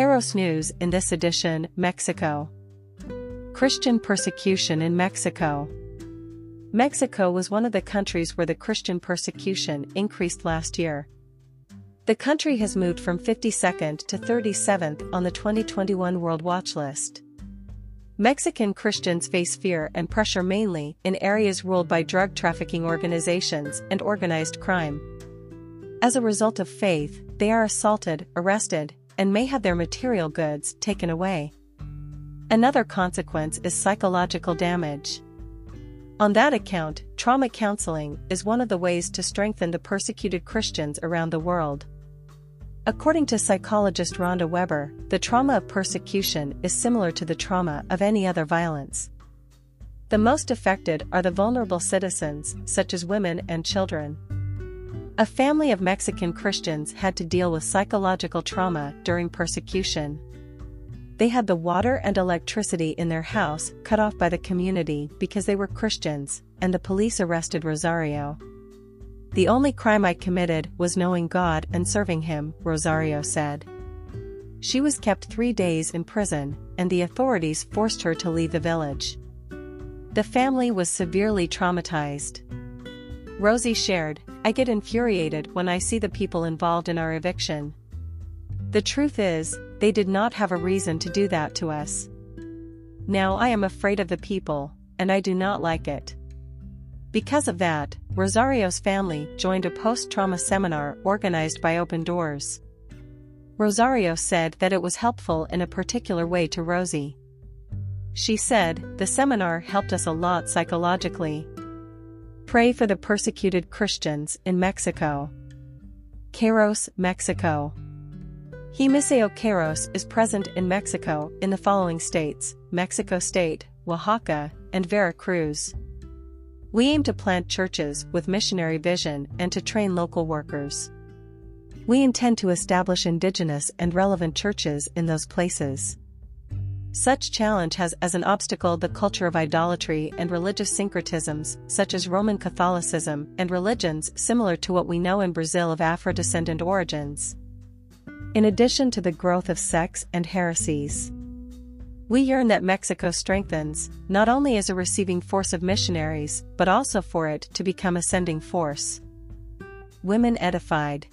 Kairos News in this edition Mexico. Christian persecution in Mexico. Mexico was one of the countries where the Christian persecution increased last year. The country has moved from 52nd to 37th on the 2021 World Watch list. Mexican Christians face fear and pressure mainly in areas ruled by drug trafficking organizations and organized crime. As a result of faith, they are assaulted, arrested, and may have their material goods taken away. Another consequence is psychological damage. On that account, trauma counseling is one of the ways to strengthen the persecuted Christians around the world. According to psychologist Rhonda Weber, the trauma of persecution is similar to the trauma of any other violence. The most affected are the vulnerable citizens, such as women and children. A family of Mexican Christians had to deal with psychological trauma during persecution they had the water and electricity in their house cut off by the community because they were Christians, and the police arrested Rosario. The only crime I committed was knowing God and serving Him, Rosario said. She was kept three days in prison, and the authorities forced her to leave the village. The family was severely traumatized. Rosie shared, I get infuriated when I see the people involved in our eviction. The truth is, they did not have a reason to do that to us. Now I am afraid of the people, and I do not like it. Because of that, Rosario's family joined a post-trauma seminar organized by Open Doors. Rosario said that it was helpful in a particular way to Rosie. She said, the seminar helped us a lot psychologically. Pray for the persecuted Christians in Mexico. Kairos, Mexico. Gemiseo Kairos is present in Mexico in the following states, Mexico State, Oaxaca, and Veracruz. We aim to plant churches with missionary vision and to train local workers. We intend to establish indigenous and relevant churches in those places. Such challenge has as an obstacle the culture of idolatry and religious syncretisms, such as Roman Catholicism and religions similar to what we know in Brazil of Afro-descendant origins in addition to the growth of sects and heresies. We yearn that Mexico strengthens, not only as a receiving force of missionaries, but also for it to become a sending force. Women Edified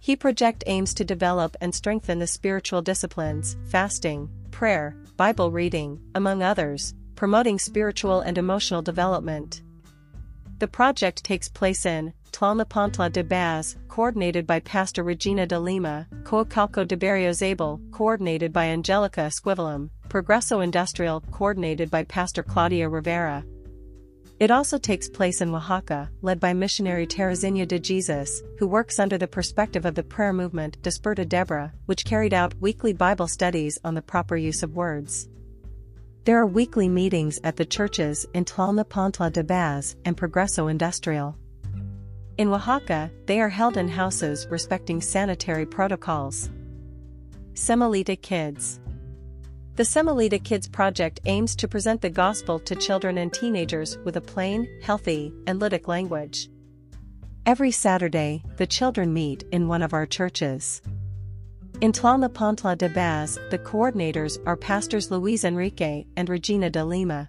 He Project aims to develop and strengthen the spiritual disciplines, fasting, prayer, Bible reading, among others, promoting spiritual and emotional development. The project takes place in Tlalnepantla de Baz, coordinated by Pastor Regina de Lima, Coacalco de Berriozabal, coordinated by Angelica Esquivelum, Progreso Industrial, coordinated by Pastor Claudia Rivera. It also takes place in Oaxaca, led by missionary Teresina de Jesus, who works under the perspective of the prayer movement Desperta Deborah, which carried out weekly Bible studies on the proper use of words. There are weekly meetings at the churches in Tlalnepantla de Baz and Progreso Industrial. In Oaxaca, they are held in houses respecting sanitary protocols. Semillita Kids The Semillita Kids project aims to present the gospel to children and teenagers with a plain, healthy, and ludic language. Every Saturday, the children meet in one of our churches. In Tlalnepantla de Baz, the coordinators are pastors Luis Enrique and Regina de Lima.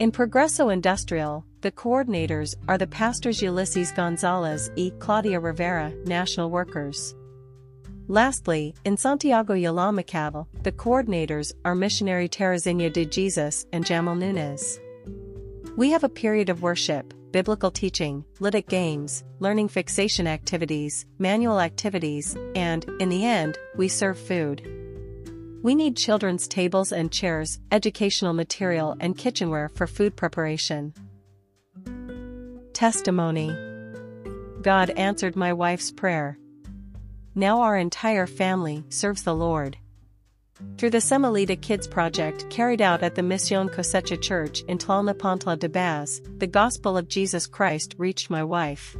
In Progreso Industrial, the coordinators are the pastors Ulysses Gonzalez e Claudia Rivera, national workers. Lastly, in Santiago Yalamacaval, the coordinators are missionary Teresina de Jesus and Jamal Nunez. We have a period of worship, biblical teaching, ludic games, learning fixation activities, manual activities, and, in the end, we serve food. We need children's tables and chairs, educational material and kitchenware for food preparation. Testimony God answered my wife's prayer. Now our entire family serves the Lord. Through the Semillita Kids project carried out at the Misión Cosecha Church in Tlalnepantla de Baz, the gospel of Jesus Christ reached my wife.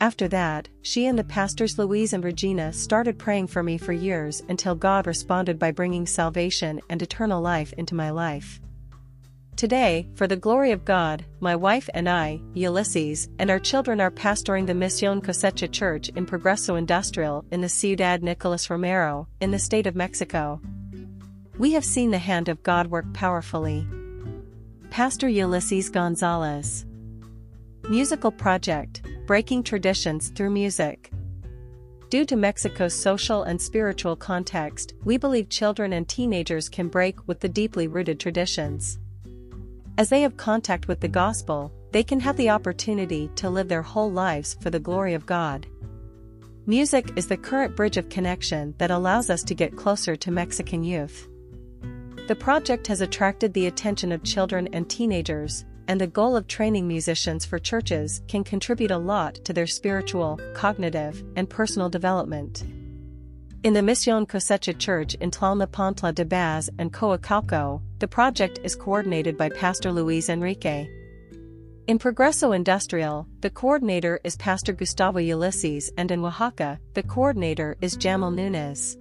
After that, she and the pastors Louise and Regina started praying for me for years until God responded by bringing salvation and eternal life into my life. Today, for the glory of God, my wife and I, Ulysses, and our children are pastoring the Misión Cosecha Church in Progreso Industrial in the Ciudad Nicolas Romero, in the state of Mexico. We have seen the hand of God work powerfully. Pastor Ulysses Gonzalez Musical Project Breaking Traditions Through Music Due to Mexico's social and spiritual context, we believe children and teenagers can break with the deeply rooted traditions. As they have contact with the gospel, they can have the opportunity to live their whole lives for the glory of God. Music is the current bridge of connection that allows us to get closer to Mexican youth. The project has attracted the attention of children and teenagers, and the goal of training musicians for churches can contribute a lot to their spiritual, cognitive, and personal development. In the Misión Cosecha Church in Tlalnepantla de Baz and Coacalco, the project is coordinated by Pastor Luis Enrique. In Progreso Industrial, the coordinator is Pastor Gustavo Ulysses and in Oaxaca, the coordinator is Jamal Nunez.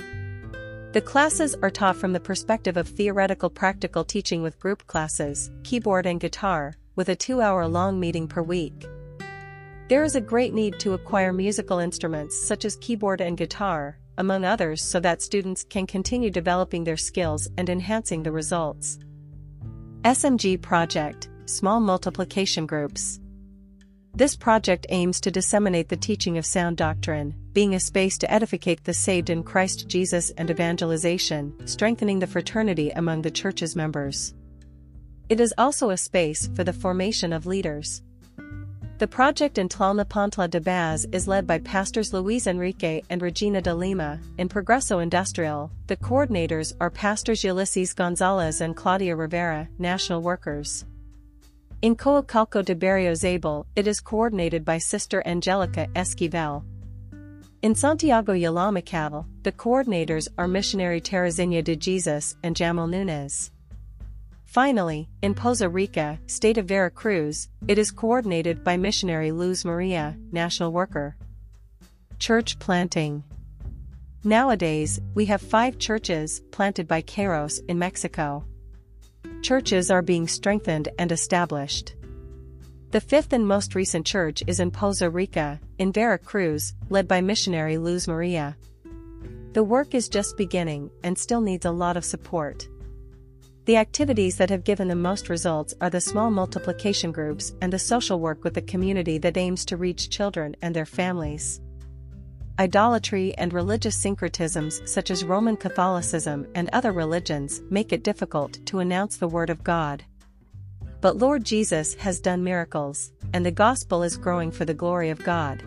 The classes are taught from the perspective of theoretical practical teaching with group classes, keyboard and guitar, with a two-hour long meeting per week. There is a great need to acquire musical instruments such as keyboard and guitar, among others so that students can continue developing their skills and enhancing the results. SMG Project Small Multiplication Groups This project aims to disseminate the teaching of sound doctrine, being a space to edificate the saved in Christ Jesus and evangelization, strengthening the fraternity among the church's members. It is also a space for the formation of leaders. The project in Tlalnepantla de Baz is led by pastors Luis Enrique and Regina de Lima. In Progreso Industrial, the coordinators are pastors Ulysses Gonzalez and Claudia Rivera, national workers. In Coacalco de Berriozabal, it is coordinated by Sister Angelica Esquivel. In Santiago Yalamacal, the coordinators are missionary Teresina de Jesus and Jamal Nunez. Finally, in Poza Rica, state of Veracruz, it is coordinated by missionary Luz Maria, national worker. Church planting. Nowadays, we have five churches planted by Kairos in Mexico. Churches are being strengthened and established. The fifth and most recent church is in Poza Rica, in Veracruz, led by missionary Luz Maria. The work is just beginning and still needs a lot of support. The activities that have given the most results are the small multiplication groups and the social work with the community that aims to reach children and their families. Idolatry and religious syncretisms such as Roman Catholicism and other religions make it difficult to announce the Word of God. But Lord Jesus has done miracles, and the gospel is growing for the glory of God.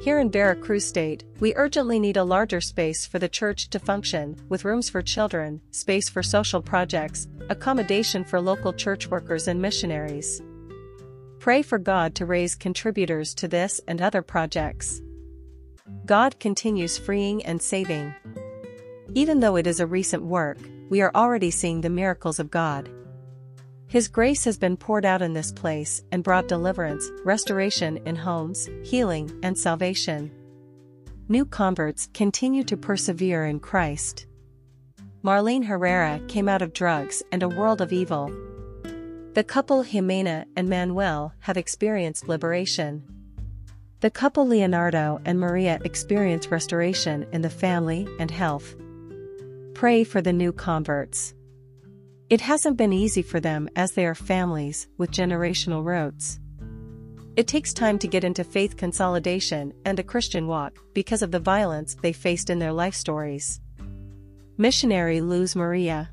Here in Veracruz State, we urgently need a larger space for the church to function, with rooms for children, space for social projects, accommodation for local church workers and missionaries. Pray for God to raise contributors to this and other projects. God continues freeing and saving. Even though it is a recent work, we are already seeing the miracles of God. His grace has been poured out in this place and brought deliverance, restoration in homes, healing, and salvation. New converts continue to persevere in Christ. Marlene Herrera came out of drugs and a world of evil. The couple Jimena and Manuel have experienced liberation. The couple Leonardo and Maria experience restoration in the family and health. Pray for the new converts. It hasn't been easy for them as they are families with generational roots. It takes time to get into faith consolidation and a Christian walk because of the violence they faced in their life stories. Missionary Luz Maria